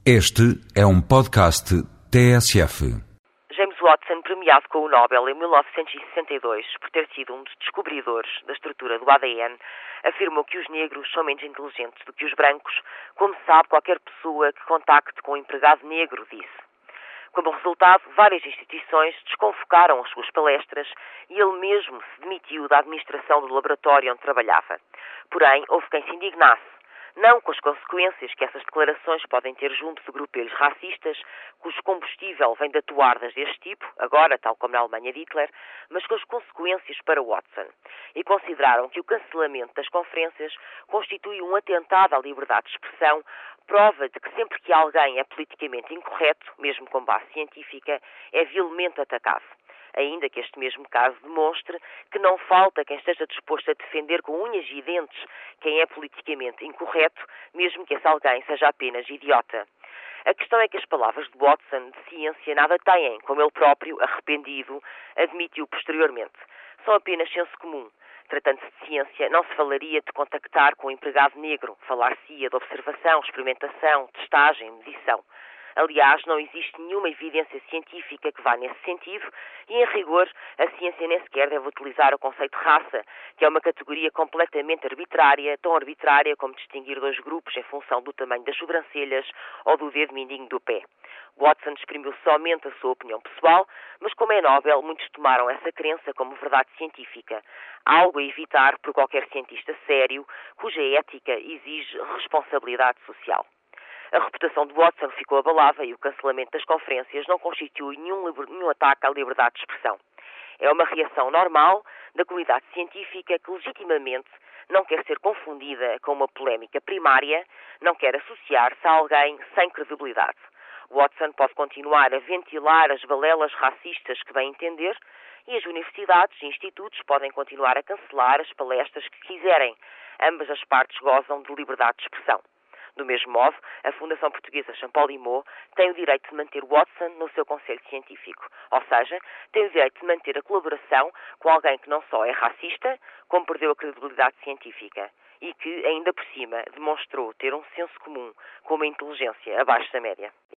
Este é um podcast TSF. James Watson, premiado com o Nobel em 1962 por ter sido um dos descobridores da estrutura do ADN, afirmou que os negros são menos inteligentes do que os brancos, como sabe qualquer pessoa que contacte com um empregado negro, disse. Como resultado, várias instituições desconfocaram as suas palestras e ele mesmo se demitiu da administração do laboratório onde trabalhava. Porém, houve quem se indignasse não com as consequências que essas declarações podem ter junto de grupelhos racistas, cujo combustível vem de atuardas deste tipo, agora, tal como na Alemanha de Hitler, mas com as consequências para Watson. E consideraram que o cancelamento das conferências constitui um atentado à liberdade de expressão, prova de que sempre que alguém é politicamente incorreto, mesmo com base científica, é vilmente atacado ainda que este mesmo caso demonstre que não falta quem esteja disposto a defender com unhas e dentes quem é politicamente incorreto, mesmo que esse alguém seja apenas idiota. A questão é que as palavras de Watson de ciência nada têm, como ele próprio, arrependido, admitiu posteriormente. São apenas senso comum. Tratando-se de ciência, não se falaria de contactar com o um empregado negro, falar-se-ia de observação, experimentação, testagem, medição. Aliás, não existe nenhuma evidência científica que vá nesse sentido e, em rigor, a ciência nem sequer deve utilizar o conceito de raça, que é uma categoria completamente arbitrária, tão arbitrária como distinguir dois grupos em função do tamanho das sobrancelhas ou do dedo mindinho do pé. Watson exprimiu somente a sua opinião pessoal, mas como é Nobel, muitos tomaram essa crença como verdade científica, algo a evitar por qualquer cientista sério, cuja ética exige responsabilidade social. A reputação de Watson ficou abalada e o cancelamento das conferências não constitui nenhum, nenhum ataque à liberdade de expressão. É uma reação normal da comunidade científica que legitimamente não quer ser confundida com uma polémica primária, não quer associar-se a alguém sem credibilidade. Watson pode continuar a ventilar as balelas racistas que bem entender e as universidades e institutos podem continuar a cancelar as palestras que quiserem. Ambas as partes gozam de liberdade de expressão. Do mesmo modo, a Fundação Portuguesa Champollimau tem o direito de manter Watson no seu conselho científico, ou seja, tem o direito de manter a colaboração com alguém que não só é racista, como perdeu a credibilidade científica e que, ainda por cima, demonstrou ter um senso comum com uma inteligência abaixo da média.